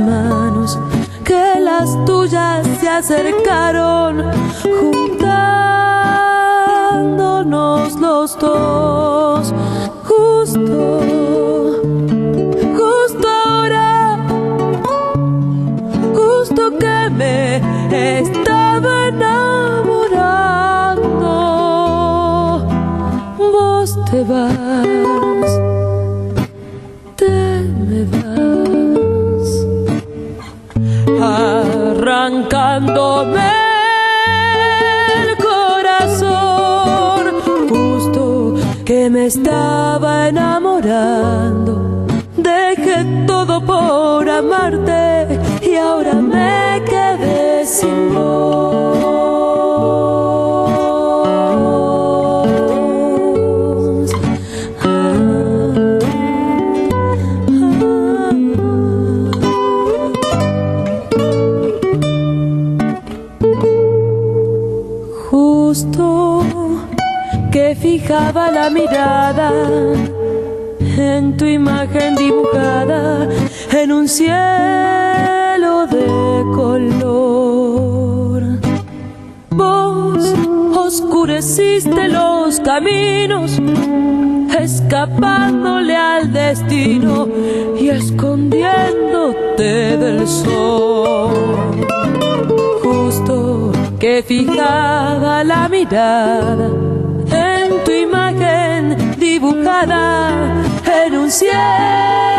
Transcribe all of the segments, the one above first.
Manos, que las tuyas se acercaron, juntándonos los dos. Justo arrancándome el corazón, justo que me estaba enamorando. Dejé todo por amarte y ahora me quedé sin voz. La mirada en tu imagen dibujada en un cielo de color. Vos oscureciste los caminos, escapándole al destino y escondiéndote del sol. Justo que fijaba la mirada en un cielo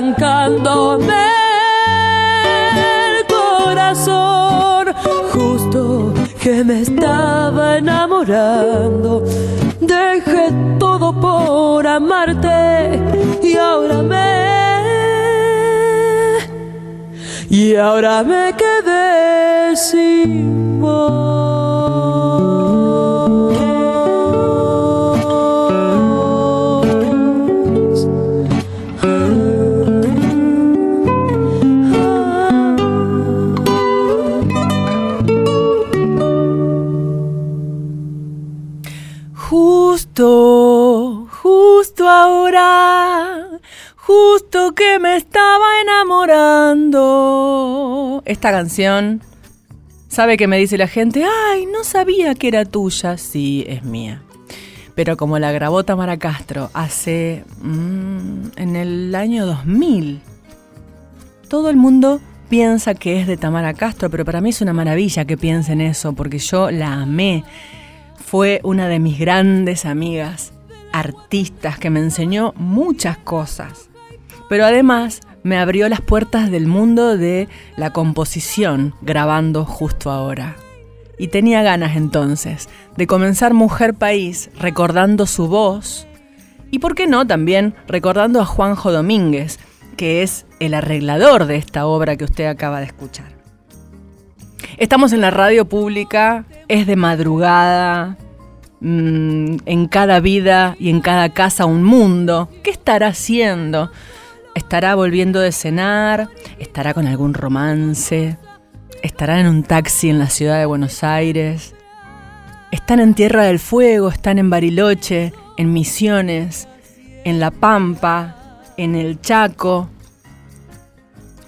arrancándome el corazón, justo que me estaba enamorando. Dejé todo por amarte y ahora me y ahora me quedé sin voz. Justo, justo ahora, justo que me estaba enamorando. Esta canción, ¿sabe qué me dice la gente? Ay, no sabía que era tuya. Sí, es mía. Pero como la grabó Tamara Castro hace... mm, en el año 2000, todo el mundo piensa que es de Tamara Castro, pero para mí es una maravilla que piensen eso, porque yo la amé. Fue una de mis grandes amigas, artistas, que me enseñó muchas cosas. Pero además me abrió las puertas del mundo de la composición grabando justo ahora. Y tenía ganas entonces de comenzar Mujer País recordando su voz y, por qué no, también recordando a Juanjo Domínguez, que es el arreglador de esta obra que usted acaba de escuchar. Estamos en la radio pública, es de madrugada, mm, en cada vida y en cada casa un mundo. ¿Qué estará haciendo? ¿Estará volviendo de cenar? ¿Estará con algún romance? ¿Estará en un taxi en la ciudad de Buenos Aires? ¿Están en Tierra del Fuego? ¿Están en Bariloche? en Misiones, en La Pampa, en el Chaco.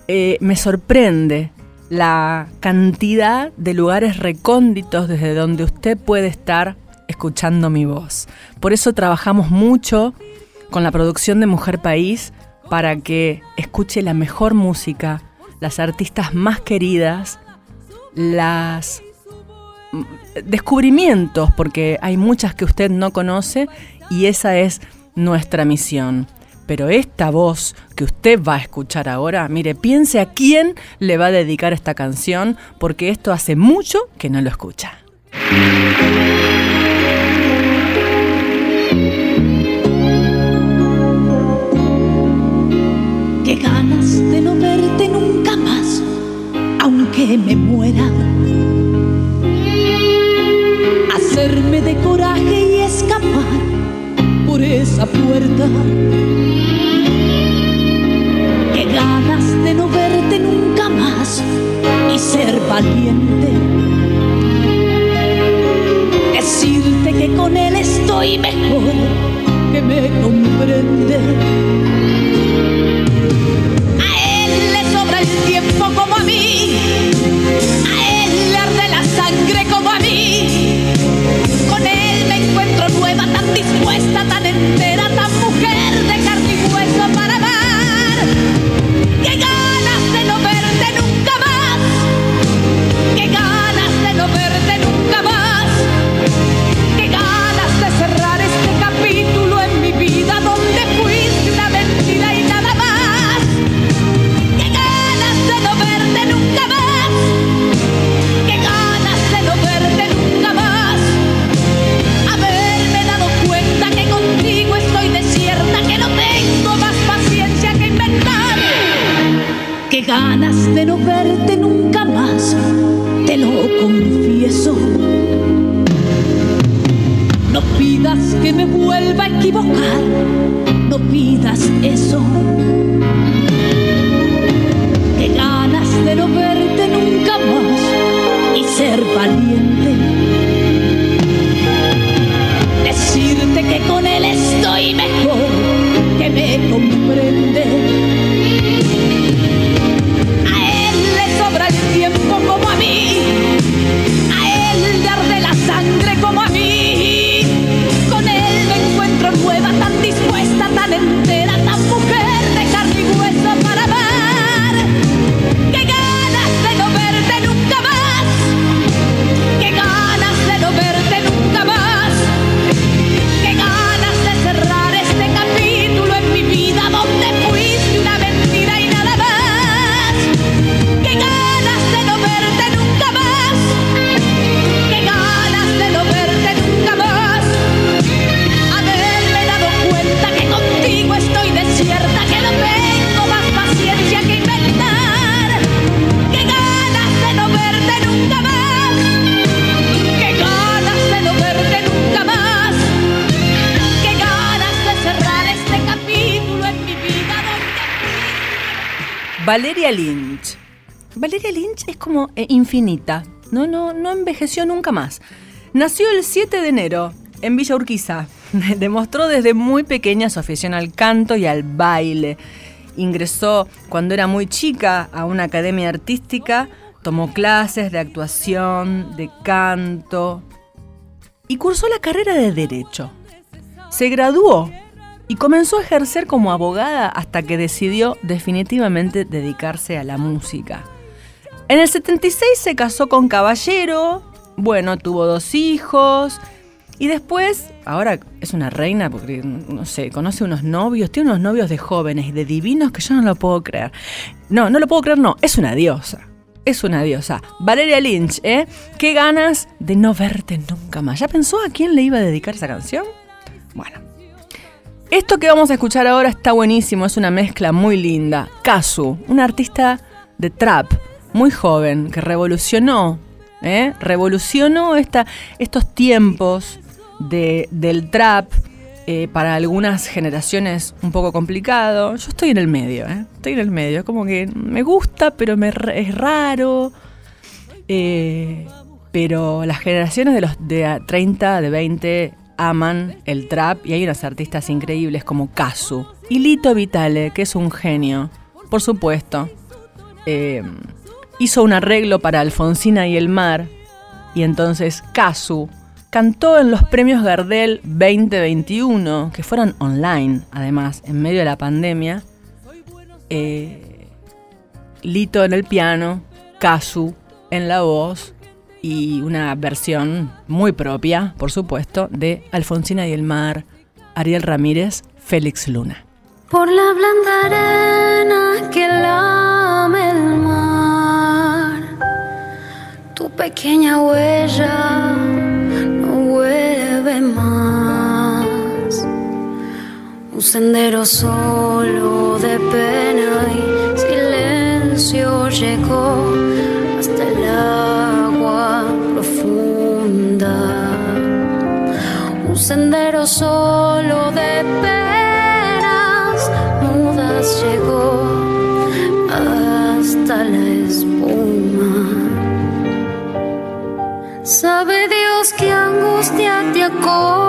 Eh, me sorprende la cantidad de lugares recónditos desde donde usted puede estar escuchando mi voz. Por eso trabajamos mucho con la producción de Mujer País para que escuche la mejor música, las artistas más queridas, las mm, descubrimientos, porque hay muchas que usted no conoce y esa es nuestra misión. Pero esta voz que usted va a escuchar ahora, mire, piense a quién le va a dedicar esta canción, porque esto hace mucho que no lo escucha. Qué ganas de no verte nunca más, aunque me muera. Hacerme de coraje y escapar esa puerta. Ser valiente. Decirte que con él estoy mejor, que me comprende. Dispuesta, tan entera, tan mujer Valeria Lynch. Valeria Lynch es como eh, infinita. No, no, no envejeció nunca más. Nació el 7 de enero en Villa Urquiza. Demostró desde muy pequeña su afición al canto y al baile. Ingresó cuando era muy chica a una academia artística, tomó clases de actuación, de canto y cursó la carrera de Derecho. Se graduó y comenzó a ejercer como abogada hasta que decidió definitivamente dedicarse a la música. En el 76 se casó con Caballero, bueno, tuvo dos hijos. Y después, ahora es una reina porque, no sé, conoce unos novios, tiene unos novios de jóvenes, de divinos que yo no lo puedo creer. No, no lo puedo creer, no, es una diosa. Es una diosa. Valeria Lynch, ¿eh? Qué ganas de no verte nunca más. ¿Ya pensó a quién le iba a dedicar esa canción? Bueno. Esto que vamos a escuchar ahora está buenísimo, es una mezcla muy linda. Kazu, una artista de trap, muy joven, que revolucionó, ¿eh? revolucionó esta, estos tiempos del trap, eh, para algunas generaciones un poco complicado. Yo estoy en el medio, ¿eh? estoy en el medio. Es como que me gusta, pero me, es raro. Eh, pero las generaciones de los de 30, de 20 aman el trap y hay unos artistas increíbles como Kazu y Lito Vitale, que es un genio, por supuesto. hizo un arreglo para Alfonsina y el mar y entonces Kazu cantó en los premios Gardel 2021, que fueron online, además, en medio de la pandemia. Eh, Lito en el piano, Kazu en la voz y una versión muy propia, por supuesto, de Alfonsina y el Mar, Ariel Ramírez, Félix Luna. Por la blanda arena que lame el mar, tu pequeña huella más. Un sendero solo de pena y silencio llegó hasta el Un sendero solo de penas mudas llegó hasta la espuma. Sabe Dios que angustia te acompañó,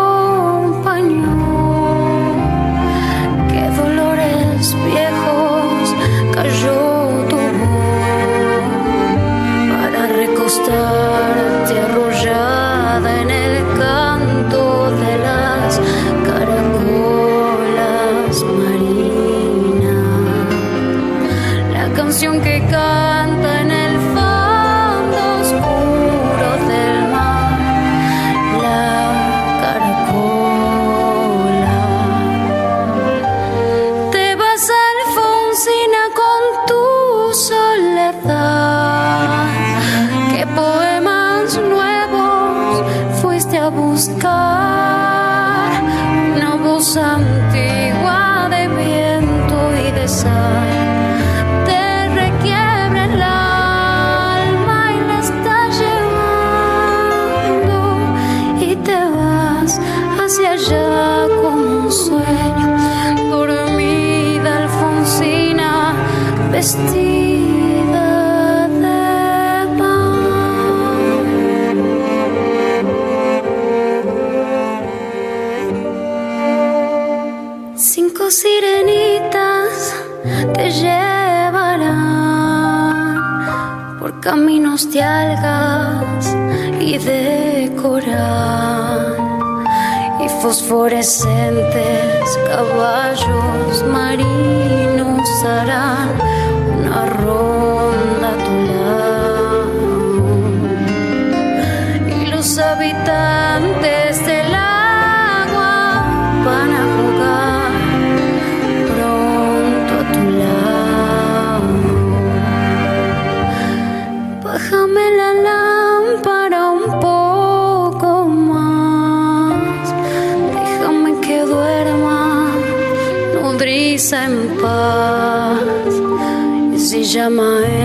Y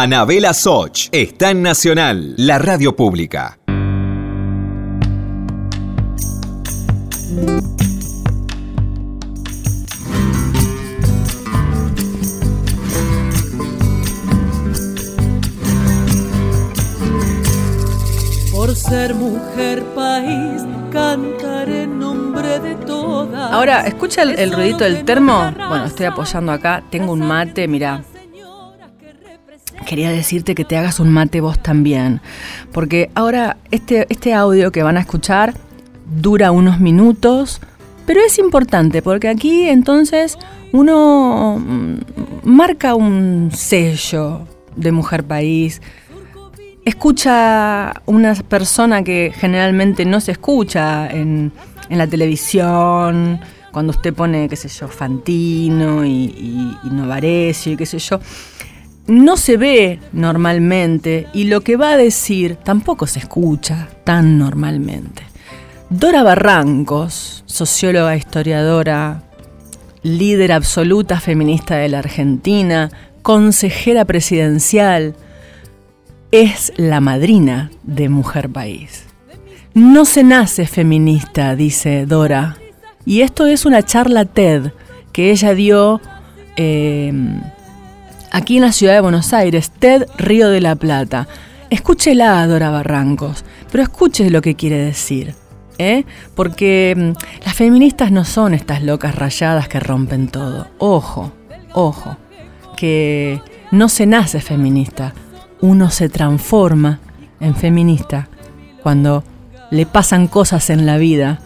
Anabela Soch está en Nacional, la radio pública. Por ser mujer país, cantar en nombre de todas. Ahora, ¿escucha el, el ruidito del termo? Bueno, estoy apoyando acá, tengo un mate, mira. Quería decirte que te hagas un mate vos también, porque ahora este, este audio que van a escuchar dura unos minutos, pero es importante porque aquí entonces uno mm, marca un sello de mujer país, escucha una persona que generalmente no se escucha en, en la televisión, cuando usted pone, qué sé yo, Fantino y, y, y Novarecio y qué sé yo, no se ve normalmente y lo que va a decir tampoco se escucha tan normalmente. Dora Barrancos, socióloga, historiadora, líder absoluta feminista de la Argentina, consejera presidencial, es la madrina de Mujer País. No se nace feminista, dice Dora. Y esto es una charla TED que ella dio eh, aquí en la ciudad de Buenos Aires, TED Río de la Plata. Escúchela, Dora Barrancos, pero escuche lo que quiere decir. ¿eh? Porque mm, las feministas no son estas locas rayadas que rompen todo. Ojo, ojo, que no se nace feminista, uno se transforma en feminista cuando le pasan cosas en la vida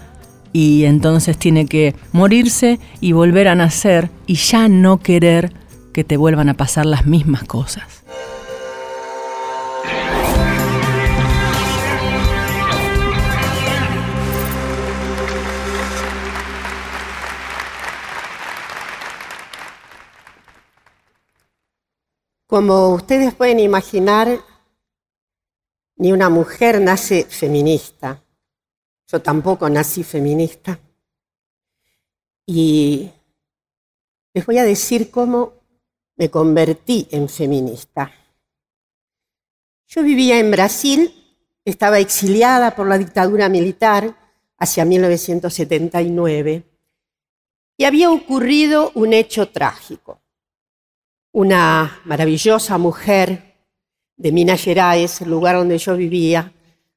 y entonces tiene que morirse y volver a nacer y ya no querer que te vuelvan a pasar las mismas cosas. Como ustedes pueden imaginar, ni una mujer nace feminista. Yo tampoco nací feminista. Y les voy a decir cómo me convertí en feminista. Yo vivía en Brasil, estaba exiliada por la dictadura militar hacia 1979 y había ocurrido un hecho trágico. Una maravillosa mujer de Minas Gerais, el lugar donde yo vivía,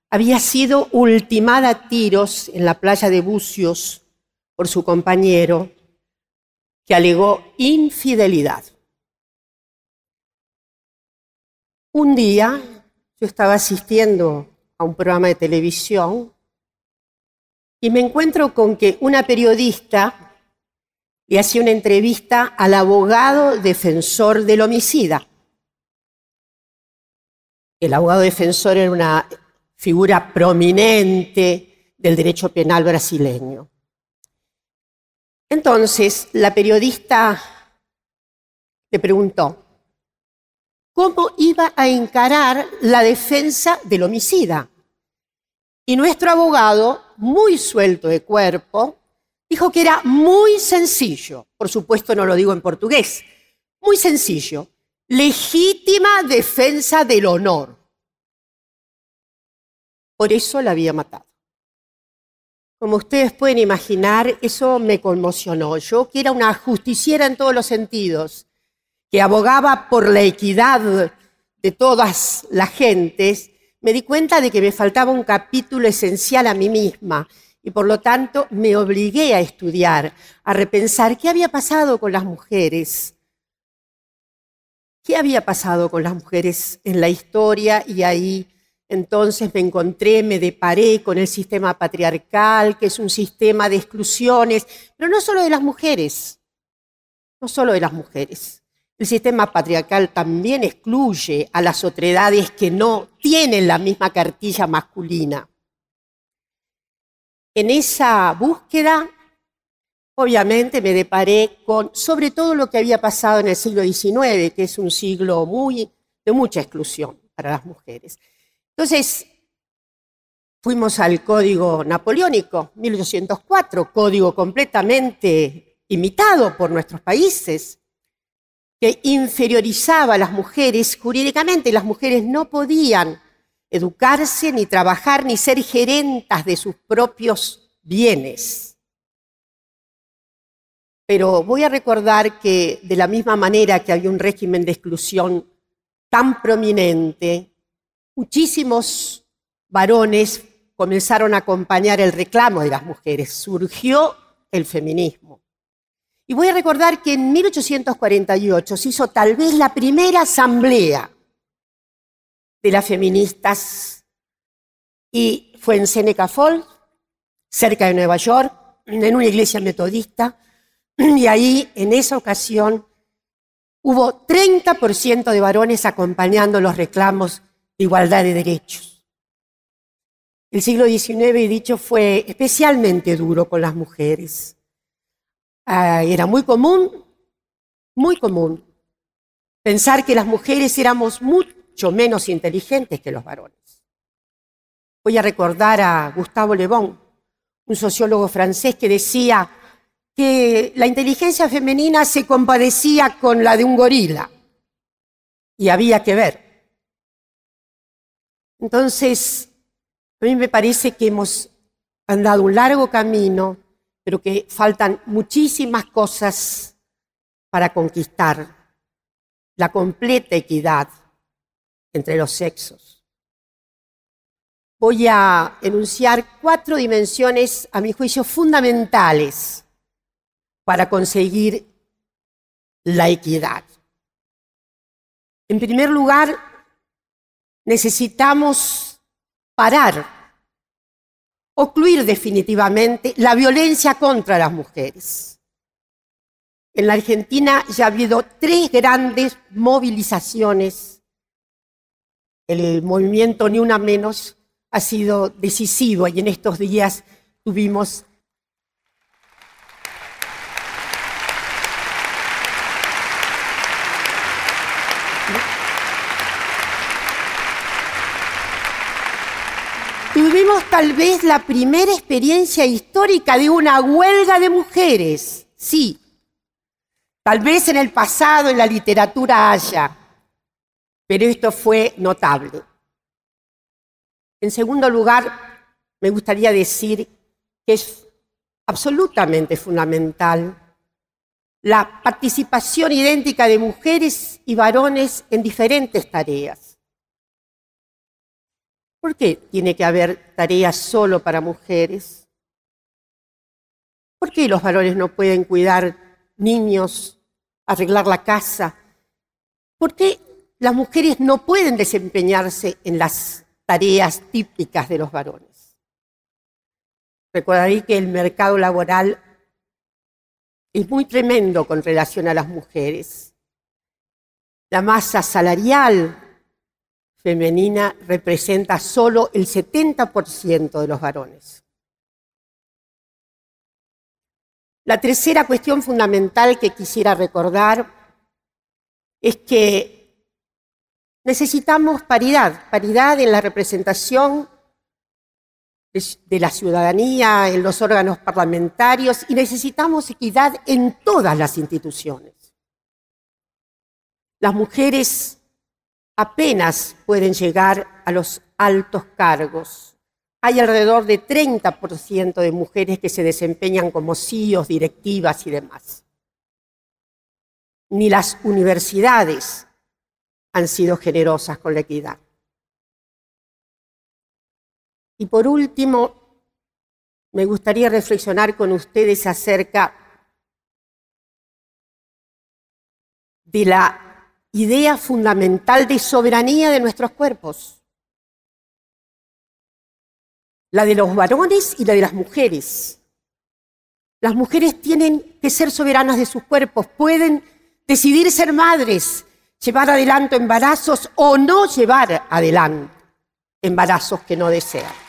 había sido ultimada a tiros en la playa de Bucios por su compañero, que alegó infidelidad. Un día yo estaba asistiendo a un programa de televisión y me encuentro con que una periodista le hacía una entrevista al abogado defensor del homicida. El abogado defensor era una figura prominente del derecho penal brasileño. Entonces, la periodista le preguntó, cómo iba a encarar la defensa del homicida. Y nuestro abogado, muy suelto de cuerpo, dijo que era muy sencillo, por supuesto no lo digo en portugués, muy sencillo, legítima defensa del honor. Por eso la había matado. Como ustedes pueden imaginar, eso me conmocionó. Yo, que era una justiciera en todos los sentidos, que abogaba por la equidad de todas las gentes, me di cuenta de que me faltaba un capítulo esencial a mí misma y por lo tanto me obligué a estudiar, a repensar qué había pasado con las mujeres. ¿Qué había pasado con las mujeres en la historia? Y ahí entonces me encontré, me deparé con el sistema patriarcal, que es un sistema de exclusiones, pero no solo de las mujeres, no solo de las mujeres. El sistema patriarcal también excluye a las otredades que no tienen la misma cartilla masculina. En esa búsqueda, obviamente me deparé con sobre todo lo que había pasado en el siglo XIX, que es un siglo muy, de mucha exclusión para las mujeres. Entonces, fuimos al Código Napoleónico, 1804, código completamente imitado por nuestros países que inferiorizaba a las mujeres jurídicamente. Las mujeres no podían educarse, ni trabajar, ni ser gerentas de sus propios bienes. Pero voy a recordar que de la misma manera que había un régimen de exclusión tan prominente, muchísimos varones comenzaron a acompañar el reclamo de las mujeres. Surgió el feminismo. Y voy a recordar que en 1848 se hizo tal vez la primera asamblea de las feministas y fue en Seneca Falls, cerca de Nueva York, en una iglesia metodista, y ahí en esa ocasión hubo 30% de varones acompañando los reclamos de igualdad de derechos. El siglo XIX, dicho, fue especialmente duro con las mujeres. Ah, era muy común, muy común, pensar que las mujeres éramos mucho menos inteligentes que los varones. Voy a recordar a Gustavo Le Bon, un sociólogo francés que decía que la inteligencia femenina se compadecía con la de un gorila y había que ver. Entonces, a mí me parece que hemos andado un largo camino pero que faltan muchísimas cosas para conquistar la completa equidad entre los sexos. Voy a enunciar cuatro dimensiones, a mi juicio, fundamentales para conseguir la equidad. En primer lugar, necesitamos parar ocluir definitivamente la violencia contra las mujeres. En la Argentina ya ha habido tres grandes movilizaciones. El movimiento Ni Una Menos ha sido decisivo y en estos días tuvimos tuvimos tal vez la primera experiencia histórica de una huelga de mujeres. Sí, tal vez en el pasado en la literatura haya, pero esto fue notable. En segundo lugar, me gustaría decir que es absolutamente fundamental la participación idéntica de mujeres y varones en diferentes tareas. ¿Por qué tiene que haber tareas solo para mujeres? ¿Por qué los varones no pueden cuidar niños, arreglar la casa? ¿Por qué las mujeres no pueden desempeñarse en las tareas típicas de los varones? Recordaré que el mercado laboral es muy tremendo con relación a las mujeres. La masa salarial femenina representa solo el 70% de los varones. La tercera cuestión fundamental que quisiera recordar es que necesitamos paridad, paridad en la representación de la ciudadanía, en los órganos parlamentarios y necesitamos equidad en todas las instituciones. Las mujeres apenas pueden llegar a los altos cargos. Hay alrededor de 30% de mujeres que se desempeñan como CEOs, directivas y demás. Ni las universidades han sido generosas con la equidad. Y por último, me gustaría reflexionar con ustedes acerca de la idea fundamental de soberanía de nuestros cuerpos. La de los varones y la de las mujeres. Las mujeres tienen que ser soberanas de sus cuerpos, pueden decidir ser madres, llevar adelante embarazos o no llevar adelante embarazos que no desean.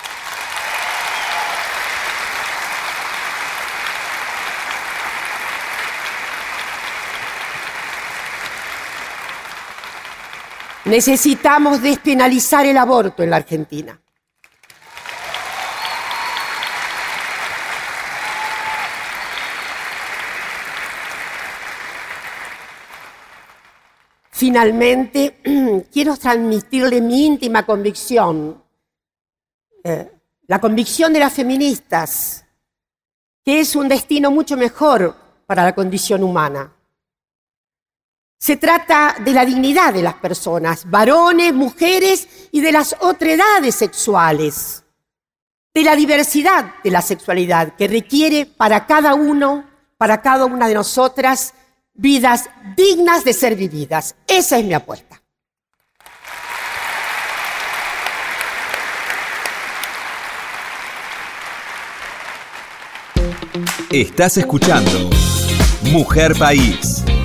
Necesitamos despenalizar el aborto en la Argentina. finalmente quiero transmitirle mi íntima convicción, eh, la convicción de las feministas, que es un destino mucho mejor para la condición humana. Se trata de la dignidad de las personas, varones, mujeres y de las otredades sexuales, de la diversidad de la sexualidad que requiere para cada uno, para cada una de nosotras, vidas dignas de ser vividas. Esa es mi apuesta. Estás escuchando Mujer País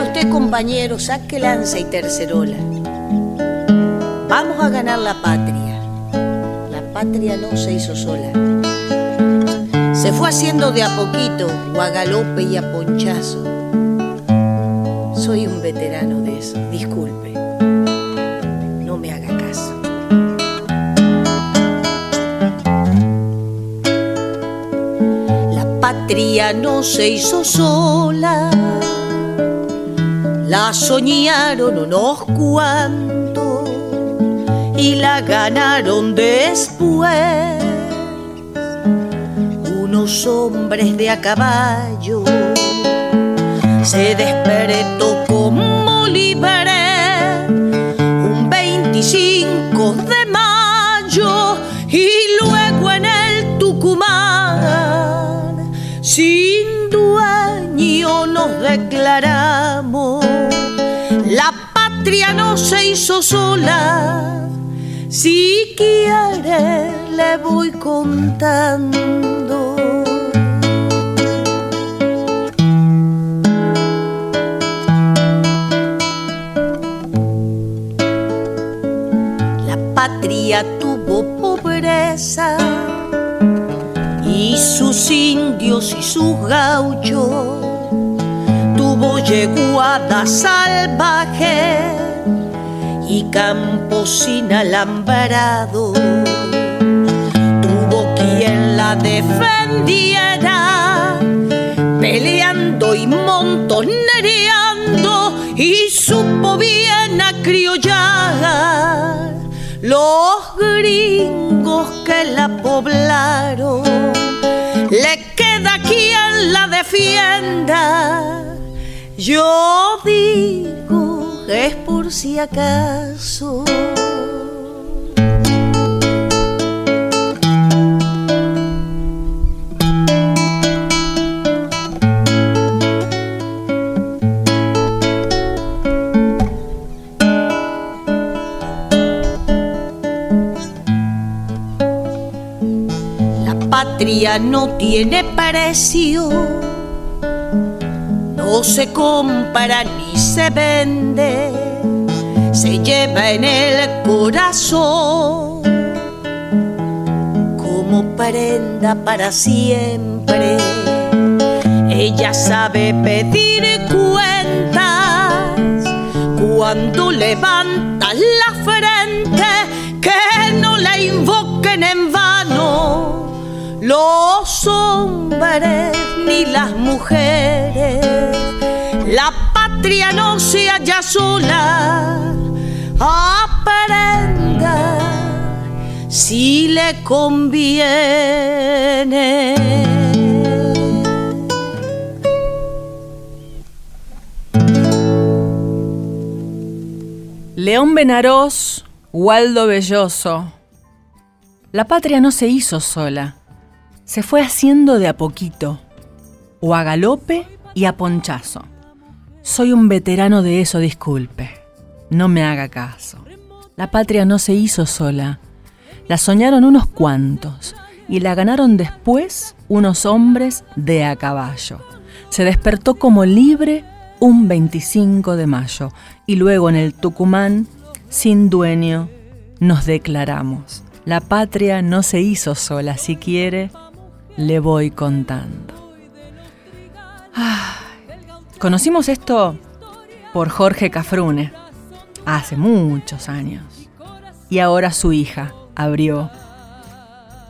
Usted, compañero, saque lanza y tercerola. Vamos a ganar la patria. La patria no se hizo sola. Se fue haciendo de a poquito, o a galope y a ponchazo. Soy un veterano de eso, disculpe. No me haga caso. La patria no se hizo sola la soñaron unos cuantos y la ganaron después unos hombres de a caballo. Se despertó como libre un 25 de mayo y luego en el Tucumán sin dueño nos declaramos la patria no se hizo sola. Si quiere, le voy contando. La patria tuvo pobreza y sus indios y sus gauchos salvaje y campos sin alambrado. Tuvo quien la defendiera, peleando y montonereando, y supo bien acriollar los gringos que la poblaron. Le queda quien la defienda yo digo, es por si acaso. La patria no tiene precio no se compra ni se vende, se lleva en el corazón como prenda para siempre. Ella sabe pedir cuentas cuando levanta la frente, que no la invoquen en vano los hombres ni las mujeres. La patria no se halla sola, aprenda si le conviene. León Benarós, Waldo Belloso. La patria no se hizo sola, se fue haciendo de a poquito, o a galope y a ponchazo. Soy un veterano de eso, disculpe. No me haga caso. La patria no se hizo sola. La soñaron unos cuantos y la ganaron después unos hombres de a caballo. Se despertó como libre un 25 de mayo y luego en el Tucumán, sin dueño, nos declaramos. La patria no se hizo sola, si quiere, le voy contando. Conocimos esto por Jorge Cafrune hace muchos años y ahora su hija abrió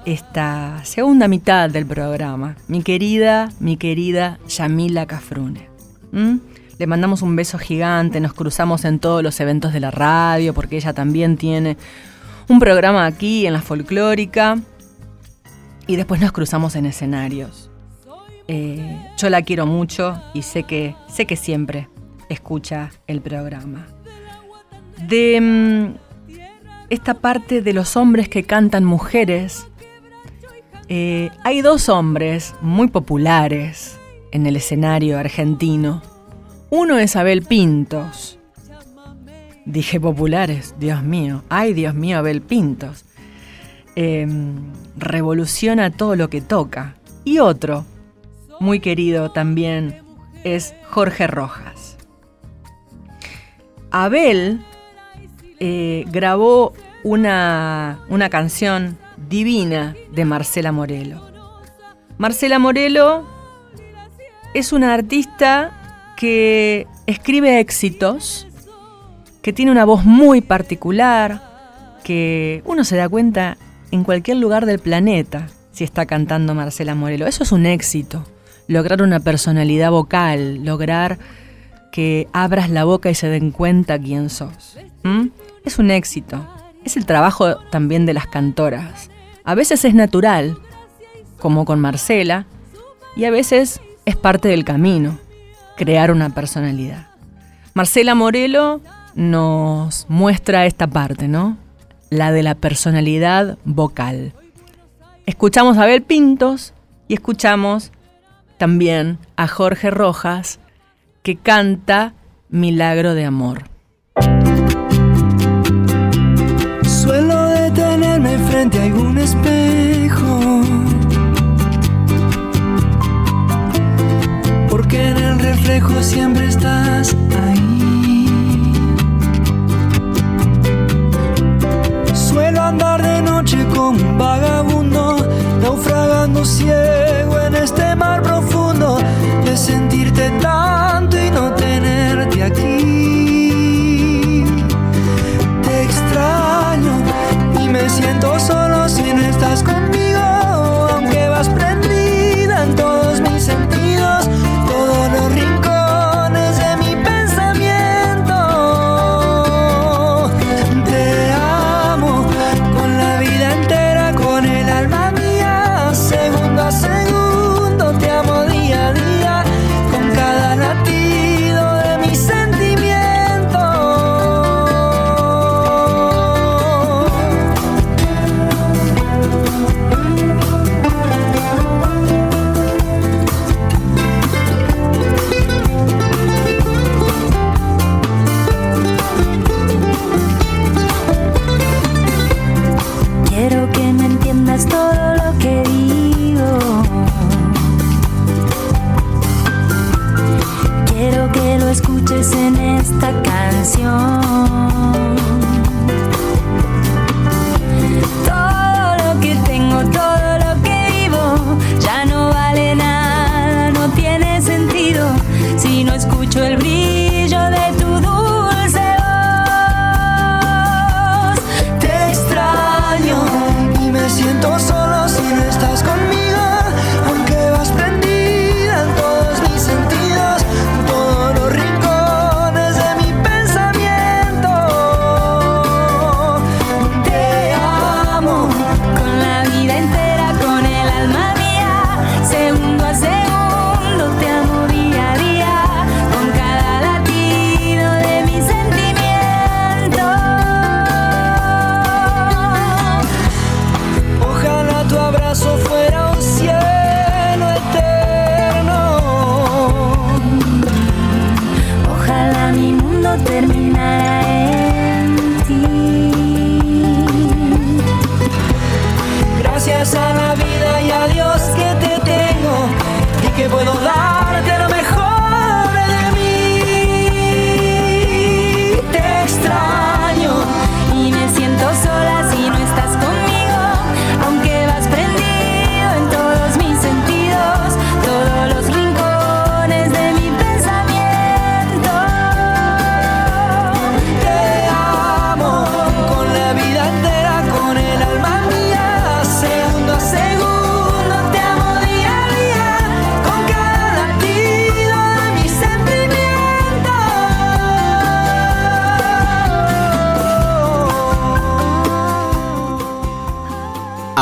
esta segunda mitad del programa. Mi querida, mi querida Yamila Cafrune. ¿Mm? Le mandamos un beso gigante, nos cruzamos en todos los eventos de la radio, porque ella también tiene un programa aquí en la folclórica. Y después nos cruzamos en escenarios. Eh, yo la quiero mucho y sé que, sé que siempre escucha el programa. De mm, esta parte de los hombres que cantan mujeres, eh, hay dos hombres muy populares en el escenario argentino. Uno es Abel Pintos. Dije populares, Dios mío. Ay, Dios mío, Abel Pintos. Em, revoluciona todo lo que toca. Y otro, muy querido también, es Jorge Rojas. Abel eh, grabó una, una canción divina de Marcela Morelo. Marcela Morelo es una artista que escribe éxitos, que tiene una voz muy particular, que uno se da cuenta en cualquier lugar del planeta si está cantando Marcela Morelo. Eso es un éxito, lograr una personalidad vocal, lograr que abras la boca y se den cuenta quién sos. Es un éxito. Es el trabajo también de las cantoras. A veces es natural, como con Marcela, y a veces es parte del camino, crear una personalidad. Marcela Morelo nos muestra esta parte, ¿no? La de la personalidad vocal. Escuchamos a Abel Pintos y escuchamos también a Jorge Rojas que canta Milagro de Amor. frente a algún espejo. Porque en el reflejo siempre estás ahí. Suelo andar de noche como un vagabundo, naufragando ciego en este mar sentirte tanto y no tenerte aquí. Te extraño y me siento solo si no estás conmigo,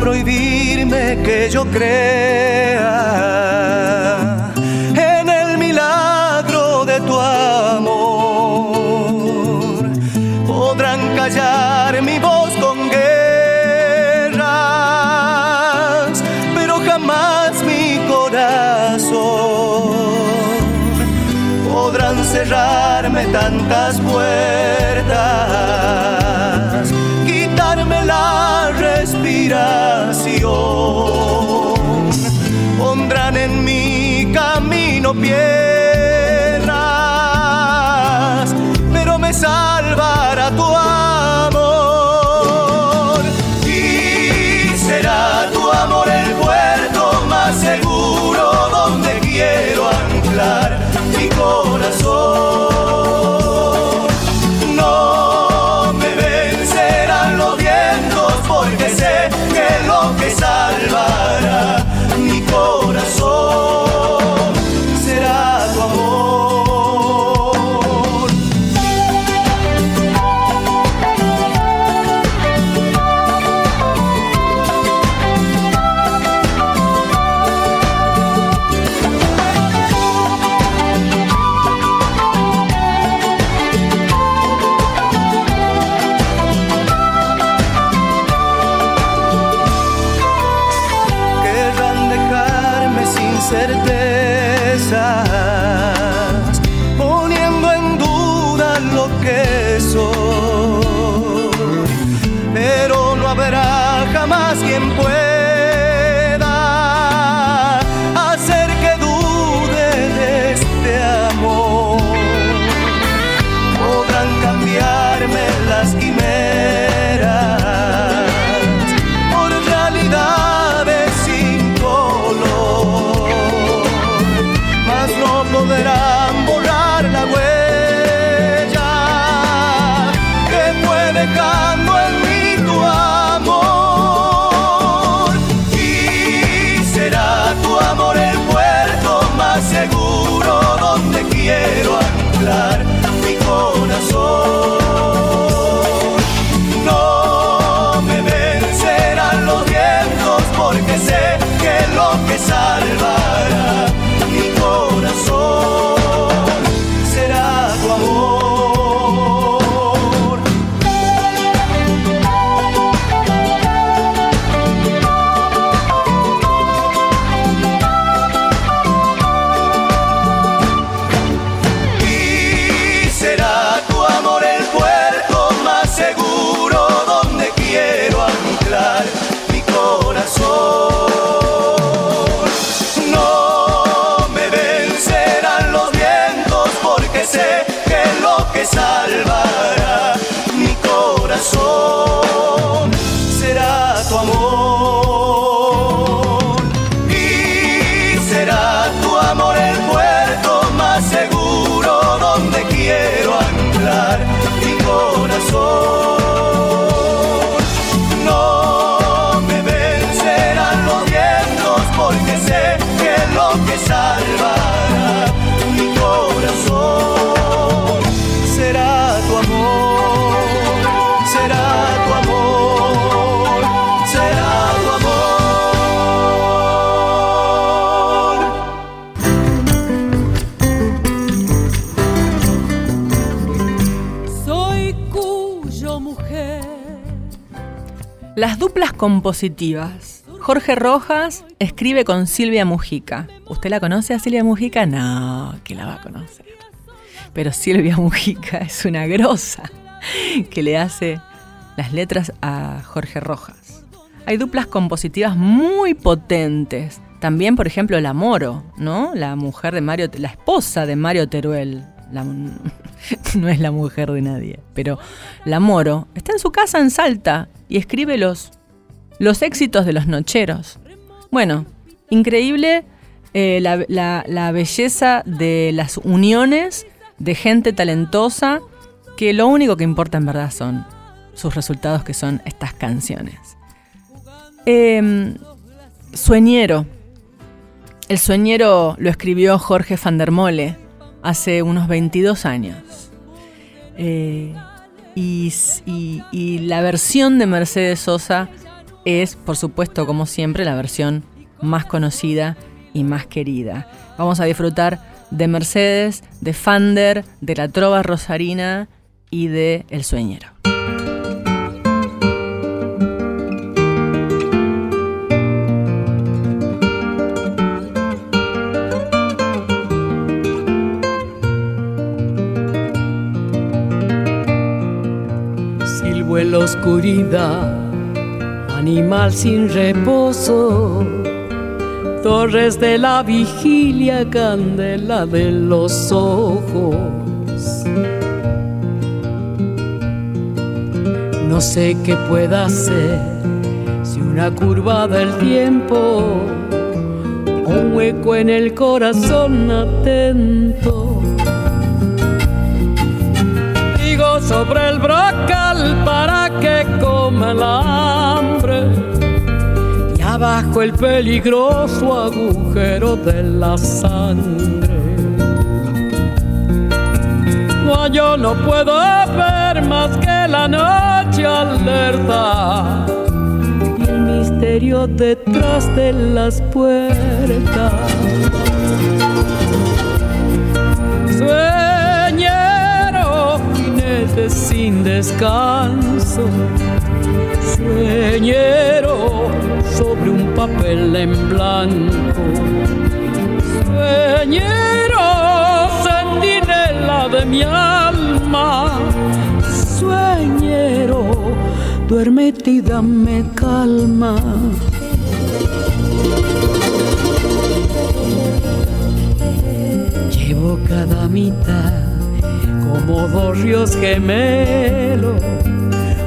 prohibirme que yo creo certeza. Duplas compositivas. Jorge Rojas escribe con Silvia Mujica. ¿Usted la conoce a Silvia Mujica? No, que la va a conocer. Pero Silvia Mujica es una grosa que le hace las letras a Jorge Rojas. Hay duplas compositivas muy potentes. También, por ejemplo, la Moro, ¿no? La mujer de Mario, la esposa de Mario Teruel, no es la mujer de nadie, pero la Moro está en su casa en Salta y escribe los los éxitos de los nocheros. Bueno, increíble eh, la, belleza de las uniones de gente talentosa que lo único que importa en verdad son sus resultados que son estas canciones. Em, Sueñero. El sueñero lo escribió Jorge van der Mole hace unos 22 años. Eh, y- y la versión de Mercedes Sosa es, por supuesto, como siempre, la versión más conocida y más querida. Vamos a disfrutar de Mercedes, de Fander, de la Trova Rosarina y de El Sueñero. Silbo en la oscuridad, animal sin reposo. Torres de la vigilia, candela de los ojos. No sé qué pueda hacer si una curva del tiempo un hueco en el corazón atento. Sobre el brocal para que coma el hambre y abajo el peligroso agujero de la sangre. No, yo no puedo ver más que la noche alerta y el misterio detrás de las puertas. Sin descanso. Sueñero sobre un papel en blanco. Sueñero, centinela de mi alma. Sueñero, duérmete y dame calma. Llevo cada mitad como dos ríos gemelos.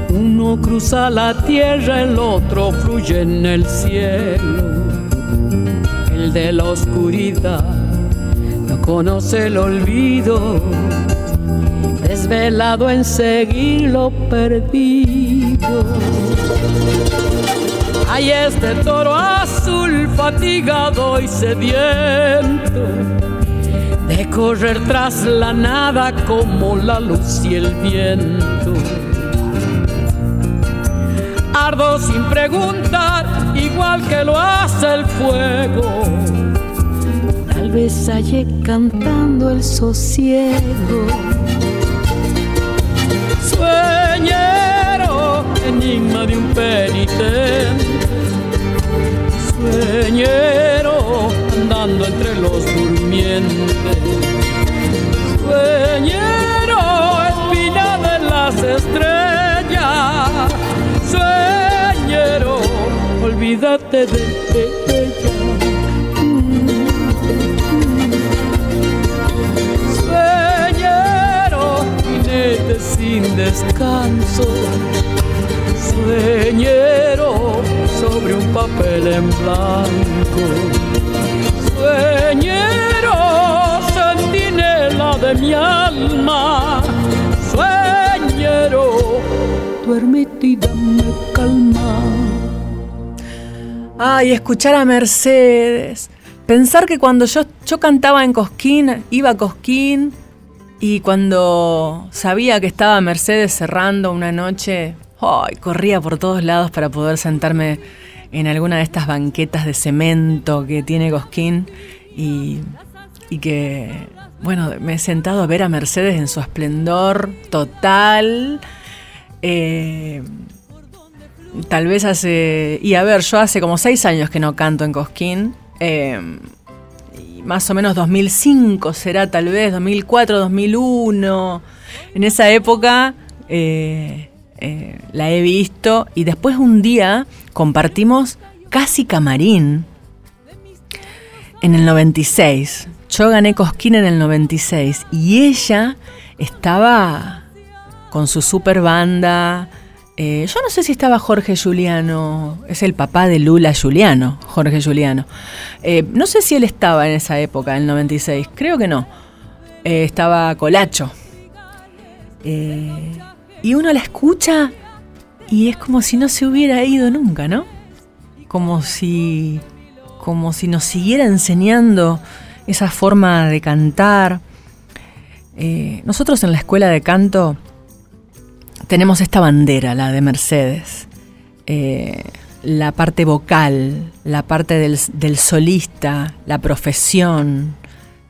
Uno cruza la tierra, el otro fluye en el cielo. El de la oscuridad no conoce el olvido, desvelado en seguir lo perdido. Hay este toro azul fatigado y sediento de correr tras la nada como la luz y el viento. Ardo sin preguntar, igual que lo hace el fuego. Tal vez halle cantando el sosiego. Sueñero, enigma de un penitente. Sueñero, andando entre los durmientes. Sueñero, espina de las estrellas. Sueñero, olvídate de ella. Sueñero, jinete sin descanso. Sueñero sobre un papel en blanco. Sueñero, centinela de mi alma. Sueñero, duérmete y dame calma. Ay, escuchar a Mercedes. Pensar que cuando yo, yo cantaba en Cosquín, iba a Cosquín y cuando sabía que estaba Mercedes cerrando una noche, ay, corría por todos lados para poder sentarme en alguna de estas banquetas de cemento que tiene Cosquín y, y que, bueno, me he sentado a ver a Mercedes en su esplendor total. Eh, Tal vez hace. Y a ver, yo hace como seis años que no canto en Cosquín. eh, y más o menos 2005 será, tal vez, 2004, 2001. En esa época eh, eh, la he visto. Y después un día compartimos casi camarín en el 96. Yo gané Cosquín en el 96 y ella estaba con su super banda. Eh, yo no sé si estaba Jorge Juliano, es el papá de Lula Juliano, Jorge Juliano. Eh, no sé si él estaba en esa época, en el 96, creo que no. Estaba Colacho. Y uno la escucha y es como si no se hubiera ido nunca, ¿no? Como si, como si nos siguiera enseñando esa forma de cantar. Eh, nosotros en la escuela de canto tenemos esta bandera, la de Mercedes. Eh, la parte vocal, la parte del solista, la profesión,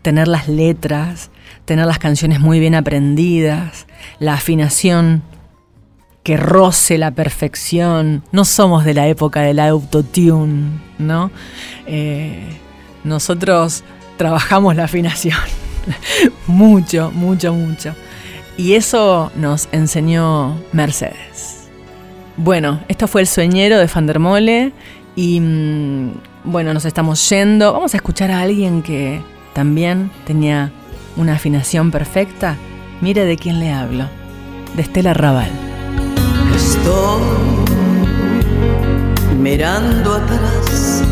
tener las letras, tener las canciones muy bien aprendidas, la afinación que roce la perfección. No somos de la época del autotune, ¿no? Eh, nosotros trabajamos la afinación. mucho, mucho, mucho. Y eso nos enseñó Mercedes. Bueno, esto fue El Sueñero de Fandermole y mm, bueno, nos estamos yendo. Vamos a escuchar a alguien que también tenía una afinación perfecta. Mire de quién le hablo. De Estela Raval. Estoy mirando atrás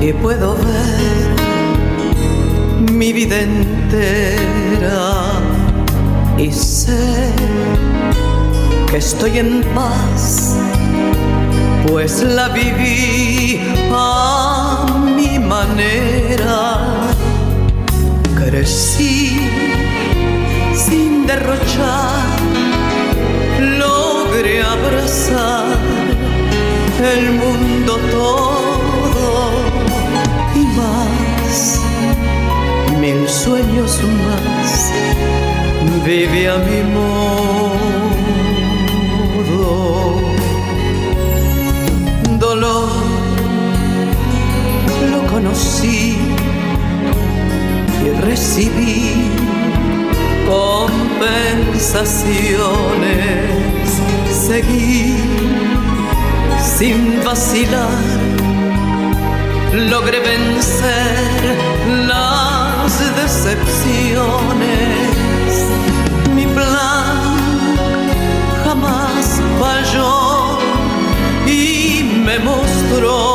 y puedo ver mi vida entera y sé que estoy en paz, pues la viví a mi manera. Sin derrochar logré abrazar el mundo todo y más, mil sueños más, vive a mi modo. Dolor lo conocí y recibí compensaciones. Seguí sin vacilar. Logré vencer las decepciones. Mi plan jamás falló y me mostró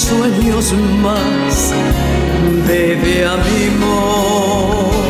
sueños más bebe a mi modo.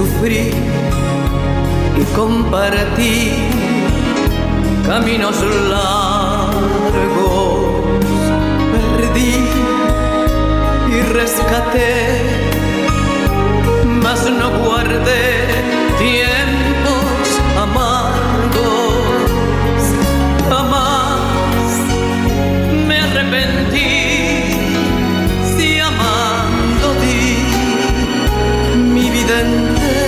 Sufrí y compartí caminos largos, perdí y rescaté, mas no guardé mi vida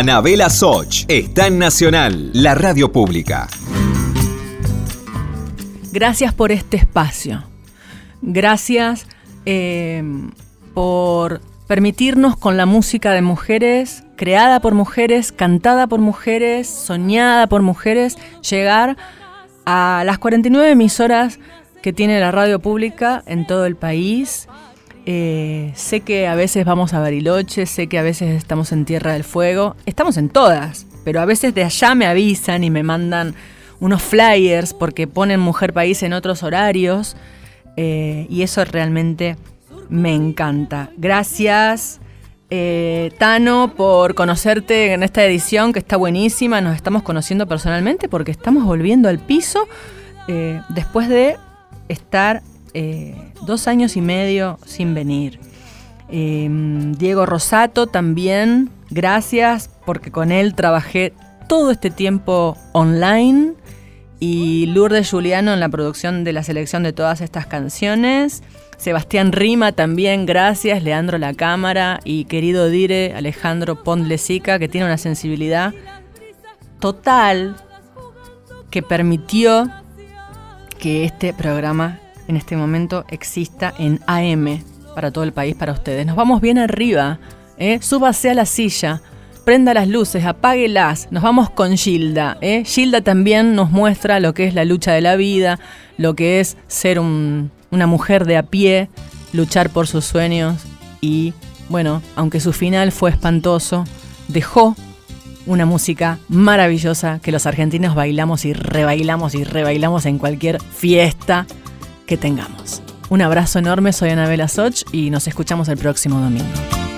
Anabela Soch está en Nacional, la radio pública. Gracias por este espacio. Gracias eh, por permitirnos con la música de mujeres, creada por mujeres, cantada por mujeres, soñada por mujeres, llegar a las 49 emisoras que tiene la radio pública en todo el país. Eh, sé que a veces vamos a Bariloche, sé que a veces estamos en Tierra del Fuego, estamos en todas, pero a veces de allá me avisan y me mandan unos flyers porque ponen Mujer País en otros horarios eh, y eso realmente me encanta. Gracias. Eh, Tano, por conocerte en esta edición que está buenísima. Nos estamos conociendo personalmente porque estamos volviendo al piso después de estar eh, dos años y medio sin venir. Em, Diego Rosato también, gracias, porque con él trabajé todo este tiempo online. Y Lourdes Juliano en la producción de la selección de todas estas canciones. Sebastián Rima también, gracias. Leandro La Cámara y querido Dire Alejandro Pondlesica, que tiene una sensibilidad total que permitió que este programa en este momento exista en AM para todo el país, para ustedes. Nos vamos bien arriba, ¿eh? súbase a la silla, prenda las luces, apáguelas, nos vamos con Gilda. ¿eh? Gilda también nos muestra lo que es la lucha de la vida, lo que es ser una mujer de a pie, luchar por sus sueños y, bueno, aunque su final fue espantoso, dejó una música maravillosa que los argentinos bailamos y rebailamos y rebailamos en cualquier fiesta que tengamos. Un abrazo enorme, soy Anabela Soch y nos escuchamos el próximo domingo.